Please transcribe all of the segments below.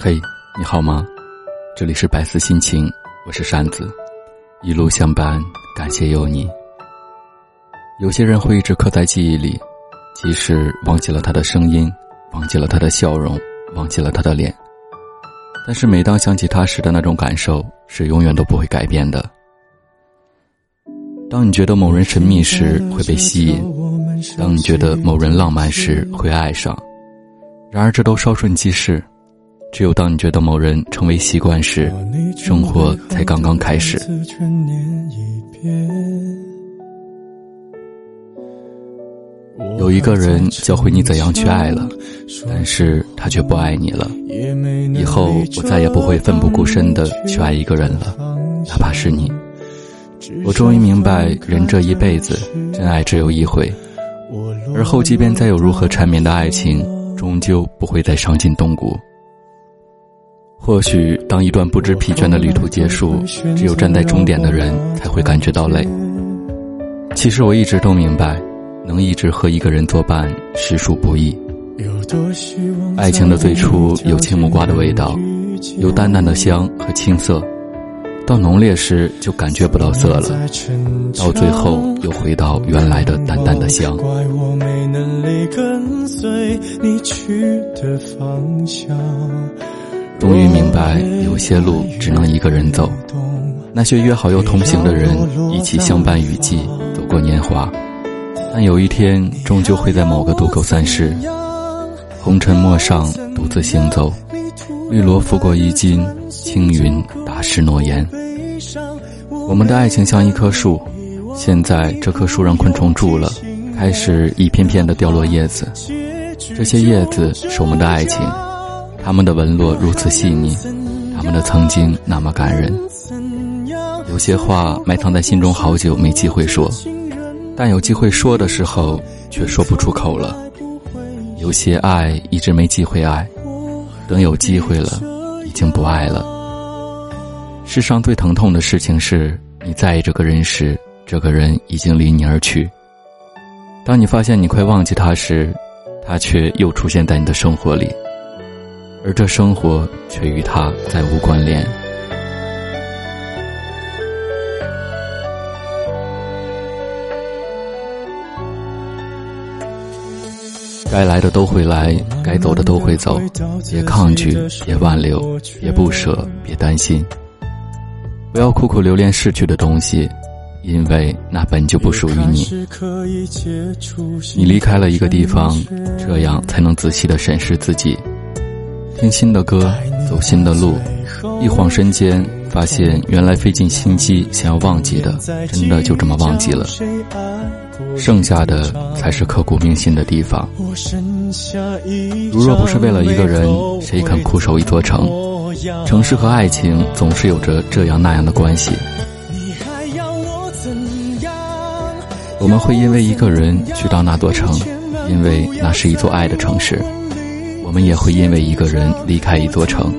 嘿，你好吗？这里是百思心情，我是扇子，一路相伴，感谢有你。有些人会一直刻在记忆里，即使忘记了他的声音，忘记了他的笑容，忘记了他的脸，但是每当想起他时的那种感受，是永远都不会改变的。当你觉得某人神秘时，会被吸引；当你觉得某人浪漫时，会爱上。然而，这都稍瞬即逝。只有当你觉得某人成为习惯时，生活才刚刚开始。有一个人教会你怎样去爱了，但是他却不爱你了。以后我再也不会奋不顾身的去爱一个人了，哪怕是你。我终于明白，人这一辈子，真爱只有一回，而后即便再有如何缠绵的爱情，终究不会再伤筋动骨。或许，当一段不知疲倦的旅途结束，只有站在终点的人才会感觉到累。其实我一直都明白，能一直和一个人作伴，实属不易。爱情的最初有青木瓜的味道，有淡淡的香和青涩，到浓烈时就感觉不到涩了，到最后又回到原来的淡淡的香。终于明白，有些路只能一个人走。那些约好要同行的人，一起相伴雨季，走过年华。但有一天，终究会在某个渡口散失。红尘陌上，独自行走。绿萝拂过衣襟，青云打湿诺言。我们的爱情像一棵树，现在这棵树让昆虫住了，开始一片片的掉落叶子。这些叶子是我们的爱情。他们的纹络如此细腻，他们的曾经那么感人。有些话埋藏在心中好久，没机会说，但有机会说的时候，却说不出口了。有些爱一直没机会爱，等有机会了，已经不爱了。世上最疼痛的事情是，你在意这个人时，这个人已经离你而去。当你发现你快忘记他时，他却又出现在你的生活里。而这生活却与他再无关联。该来的都会来，该走的都会走。别抗拒，别挽留，别不舍，别担心。不要苦苦留恋逝去的东西，因为那本就不属于你。你离开了一个地方，这样才能仔细的审视自己。听新的歌，走新的路，一晃身间，发现原来费尽心机想要忘记的，真的就这么忘记了。剩下的才是刻骨铭心的地方。如若不是为了一个人，谁肯苦守一座城？城市和爱情总是有着这样那样的关系。我们会因为一个人去到那座城，因为那是一座爱的城市。我们也会因为一个人离开一座城，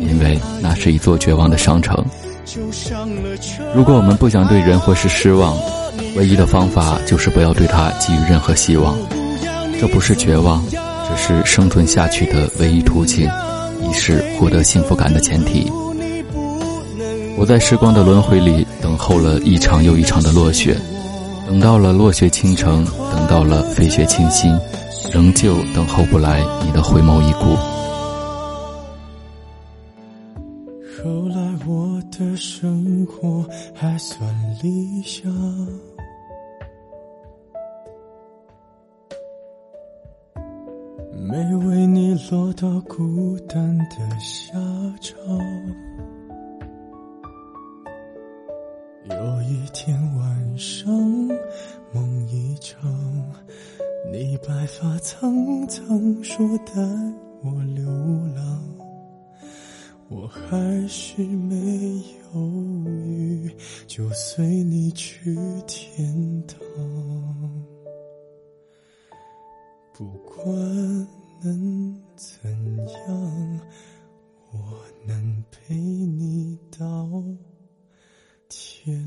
因为那是一座绝望的商城。如果我们不想对人或事失望，唯一的方法就是不要对他寄予任何希望。这不是绝望，只是生存下去的唯一途径，亦是获得幸福感的前提。我在时光的轮回里等候了一场又一场的落雪，等到了落雪倾城，等到了飞雪倾心。仍旧等候不来你的回眸一顾。后来我的生活还算理想，没为你落到孤单的下场。有一天晚上，梦。你白发苍苍说带我流浪我还是没犹豫就随你去天堂。不管能怎样我能陪你到天